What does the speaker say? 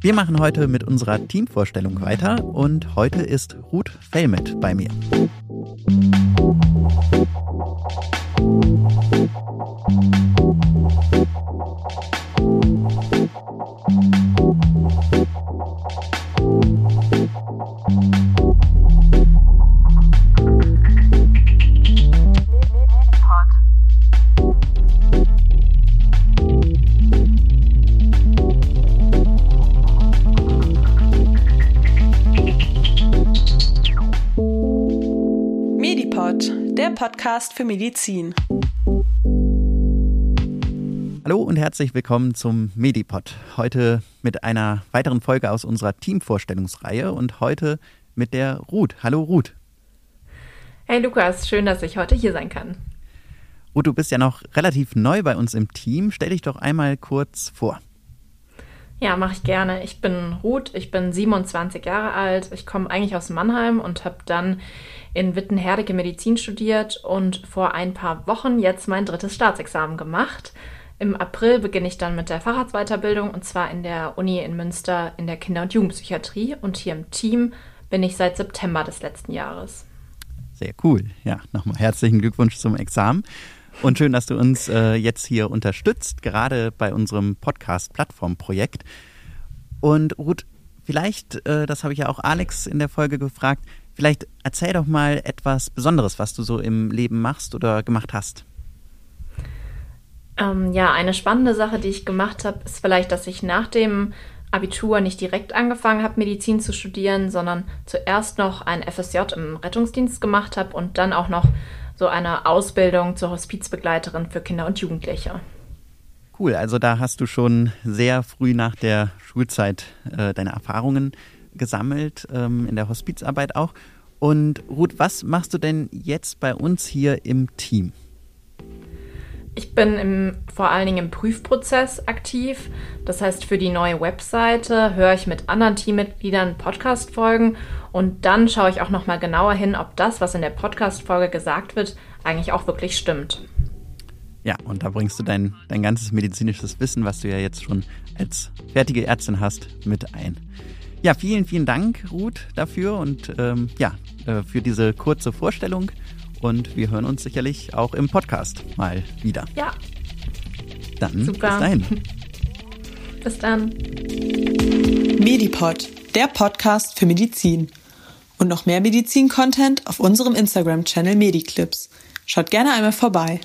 Wir machen heute mit unserer Teamvorstellung weiter und heute ist Ruth Fellmet bei mir. Podcast für Medizin. Hallo und herzlich willkommen zum Medipod. Heute mit einer weiteren Folge aus unserer Teamvorstellungsreihe und heute mit der Ruth. Hallo Ruth. Hey Lukas, schön, dass ich heute hier sein kann. Ruth, du bist ja noch relativ neu bei uns im Team. Stell dich doch einmal kurz vor. Ja, mache ich gerne. Ich bin Ruth, ich bin 27 Jahre alt. Ich komme eigentlich aus Mannheim und habe dann in Wittenherdecke Medizin studiert und vor ein paar Wochen jetzt mein drittes Staatsexamen gemacht. Im April beginne ich dann mit der Facharztweiterbildung und zwar in der Uni in Münster in der Kinder- und Jugendpsychiatrie und hier im Team bin ich seit September des letzten Jahres. Sehr cool. Ja, nochmal herzlichen Glückwunsch zum Examen. Und schön, dass du uns äh, jetzt hier unterstützt, gerade bei unserem Podcast-Plattform-Projekt. Und Ruth, vielleicht, äh, das habe ich ja auch Alex in der Folge gefragt, vielleicht erzähl doch mal etwas Besonderes, was du so im Leben machst oder gemacht hast. Ähm, ja, eine spannende Sache, die ich gemacht habe, ist vielleicht, dass ich nach dem Abitur nicht direkt angefangen habe, Medizin zu studieren, sondern zuerst noch ein FSJ im Rettungsdienst gemacht habe und dann auch noch so eine Ausbildung zur Hospizbegleiterin für Kinder und Jugendliche. Cool, also da hast du schon sehr früh nach der Schulzeit äh, deine Erfahrungen gesammelt, ähm, in der Hospizarbeit auch. Und Ruth, was machst du denn jetzt bei uns hier im Team? Ich bin im, vor allen Dingen im Prüfprozess aktiv. Das heißt, für die neue Webseite höre ich mit anderen Teammitgliedern Podcast-Folgen und dann schaue ich auch nochmal genauer hin, ob das, was in der Podcast-Folge gesagt wird, eigentlich auch wirklich stimmt. Ja, und da bringst du dein, dein ganzes medizinisches Wissen, was du ja jetzt schon als fertige Ärztin hast, mit ein. Ja, vielen, vielen Dank, Ruth, dafür und ähm, ja, äh, für diese kurze Vorstellung. Und wir hören uns sicherlich auch im Podcast mal wieder. Ja. Dann Super. bis dahin. Bis dann. Medipod, der Podcast für Medizin. Und noch mehr Medizin-Content auf unserem Instagram-Channel Mediclips. Schaut gerne einmal vorbei.